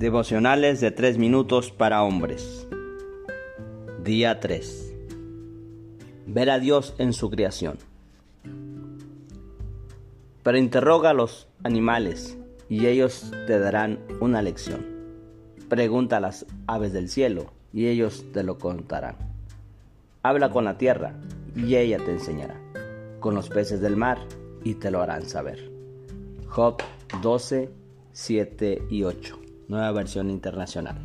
Devocionales de 3 minutos para hombres. Día 3. Ver a Dios en su creación. Pero interroga a los animales y ellos te darán una lección. Pregunta a las aves del cielo y ellos te lo contarán. Habla con la tierra y ella te enseñará. Con los peces del mar y te lo harán saber. Job 12, 7 y 8 nueva versión internacional.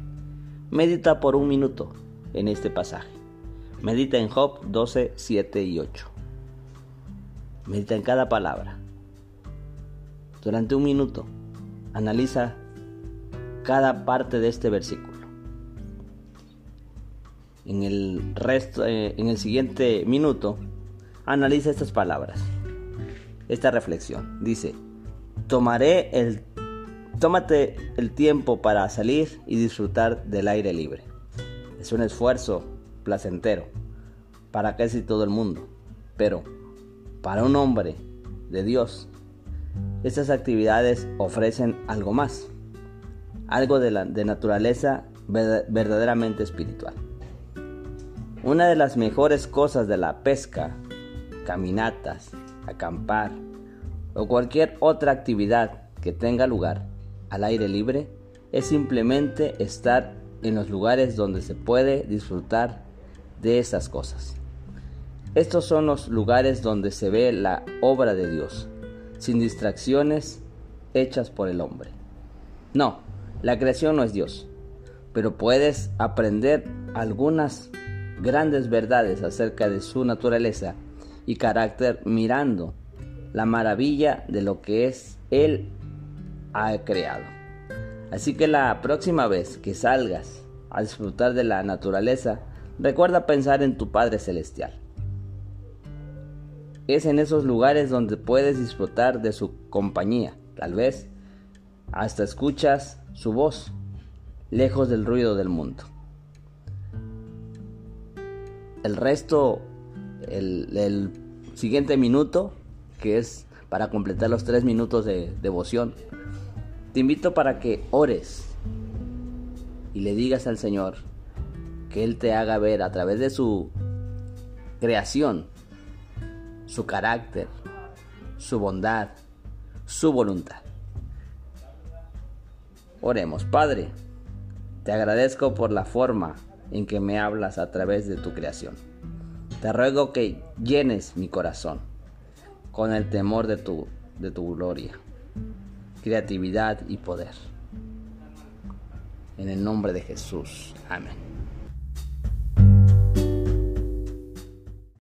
Medita por un minuto en este pasaje. Medita en Job 12, 7 y 8. Medita en cada palabra. Durante un minuto, analiza cada parte de este versículo. En el resto, eh, en el siguiente minuto, analiza estas palabras. Esta reflexión dice: Tomaré el Tómate el tiempo para salir y disfrutar del aire libre. Es un esfuerzo placentero para casi todo el mundo, pero para un hombre de Dios, estas actividades ofrecen algo más, algo de, de naturaleza verdaderamente espiritual. Una de las mejores cosas de la pesca, caminatas, acampar o cualquier otra actividad que tenga lugar al aire libre es simplemente estar en los lugares donde se puede disfrutar de esas cosas. Estos son los lugares donde se ve la obra de Dios, sin distracciones hechas por el hombre. No, la creación no es Dios, pero puedes aprender algunas grandes verdades acerca de su naturaleza y carácter mirando la maravilla de lo que es Él ha creado. Así que la próxima vez que salgas a disfrutar de la naturaleza, recuerda pensar en tu Padre Celestial. Es en esos lugares donde puedes disfrutar de su compañía. Tal vez hasta escuchas su voz, lejos del ruido del mundo. El resto, el, siguiente minuto, que es para completar los tres minutos de devoción, te invito para que ores y le digas al Señor que Él te haga ver a través de su creación, su carácter, su bondad, su voluntad. Oremos, Padre, te agradezco por la forma en que me hablas a través de tu creación. Te ruego que llenes mi corazón con el temor de tu, de tu gloria creatividad y poder. En el nombre de Jesús. Amén.